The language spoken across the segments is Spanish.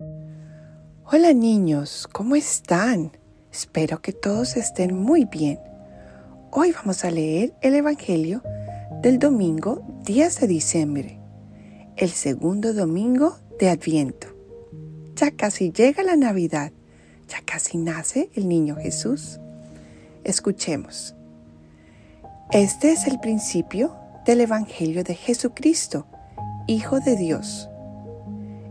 Hola niños, ¿cómo están? Espero que todos estén muy bien. Hoy vamos a leer el Evangelio del domingo 10 de diciembre, el segundo domingo de Adviento. Ya casi llega la Navidad, ya casi nace el niño Jesús. Escuchemos. Este es el principio del Evangelio de Jesucristo, Hijo de Dios.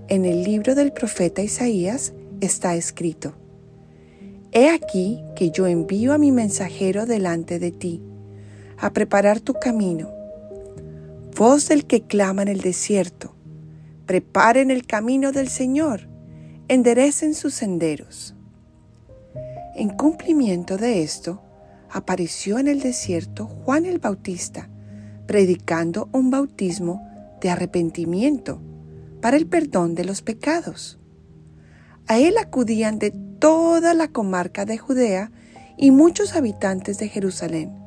En el libro del profeta Isaías está escrito, He aquí que yo envío a mi mensajero delante de ti, a preparar tu camino. Voz del que clama en el desierto, preparen el camino del Señor, enderecen sus senderos. En cumplimiento de esto, apareció en el desierto Juan el Bautista, predicando un bautismo de arrepentimiento para el perdón de los pecados. A él acudían de toda la comarca de Judea y muchos habitantes de Jerusalén.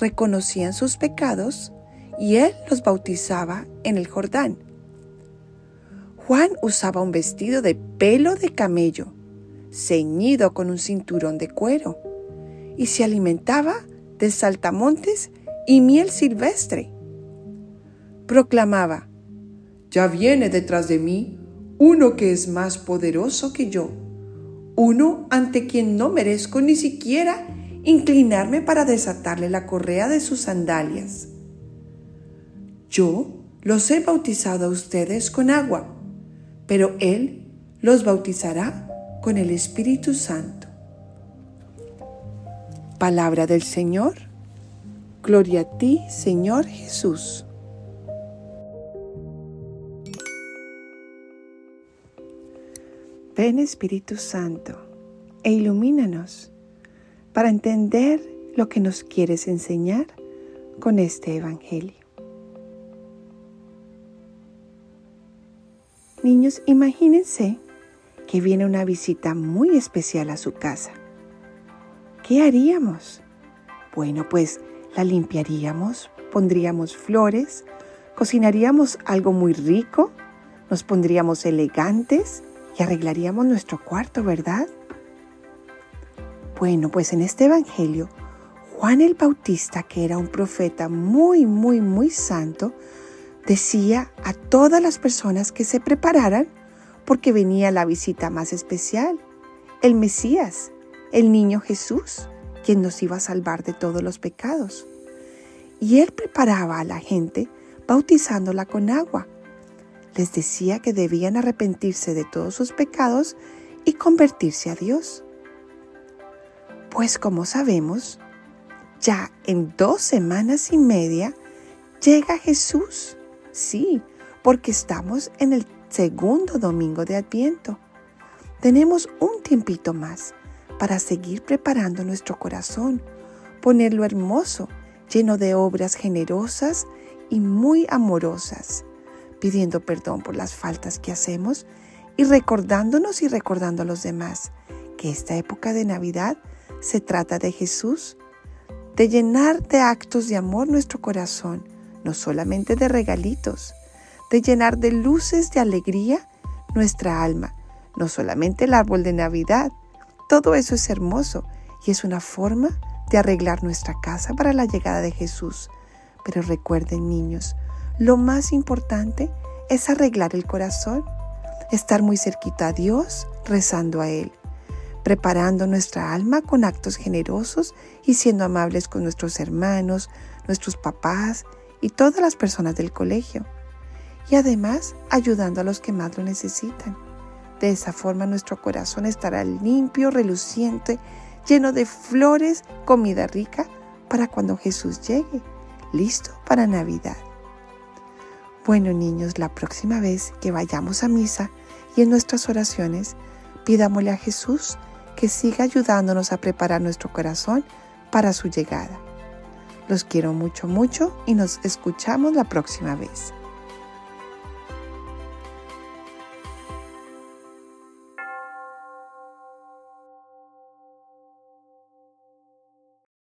Reconocían sus pecados y él los bautizaba en el Jordán. Juan usaba un vestido de pelo de camello, ceñido con un cinturón de cuero y se alimentaba de saltamontes y miel silvestre. Proclamaba, Ya viene detrás de mí uno que es más poderoso que yo, uno ante quien no merezco ni siquiera inclinarme para desatarle la correa de sus sandalias. Yo los he bautizado a ustedes con agua, pero Él los bautizará con el Espíritu Santo. Palabra del Señor. Gloria a ti, Señor Jesús. Ven Espíritu Santo e ilumínanos para entender lo que nos quieres enseñar con este Evangelio. Niños, imagínense que viene una visita muy especial a su casa. ¿Qué haríamos? Bueno, pues la limpiaríamos, pondríamos flores, cocinaríamos algo muy rico, nos pondríamos elegantes y arreglaríamos nuestro cuarto, ¿verdad? Bueno, pues en este Evangelio, Juan el Bautista, que era un profeta muy, muy, muy santo, decía a todas las personas que se prepararan porque venía la visita más especial, el Mesías, el niño Jesús, quien nos iba a salvar de todos los pecados. Y él preparaba a la gente bautizándola con agua. Les decía que debían arrepentirse de todos sus pecados y convertirse a Dios. Pues como sabemos, ya en dos semanas y media llega Jesús. Sí, porque estamos en el segundo domingo de Adviento. Tenemos un tiempito más para seguir preparando nuestro corazón, ponerlo hermoso, lleno de obras generosas y muy amorosas, pidiendo perdón por las faltas que hacemos y recordándonos y recordando a los demás que esta época de Navidad se trata de Jesús, de llenar de actos de amor nuestro corazón, no solamente de regalitos, de llenar de luces de alegría nuestra alma, no solamente el árbol de Navidad, todo eso es hermoso y es una forma de arreglar nuestra casa para la llegada de Jesús. Pero recuerden niños, lo más importante es arreglar el corazón, estar muy cerquita a Dios, rezando a Él, preparando nuestra alma con actos generosos y siendo amables con nuestros hermanos, nuestros papás y todas las personas del colegio. Y además ayudando a los que más lo necesitan. De esa forma nuestro corazón estará limpio, reluciente, lleno de flores, comida rica para cuando Jesús llegue, listo para Navidad. Bueno niños, la próxima vez que vayamos a misa y en nuestras oraciones, pidámosle a Jesús que siga ayudándonos a preparar nuestro corazón para su llegada. Los quiero mucho, mucho y nos escuchamos la próxima vez.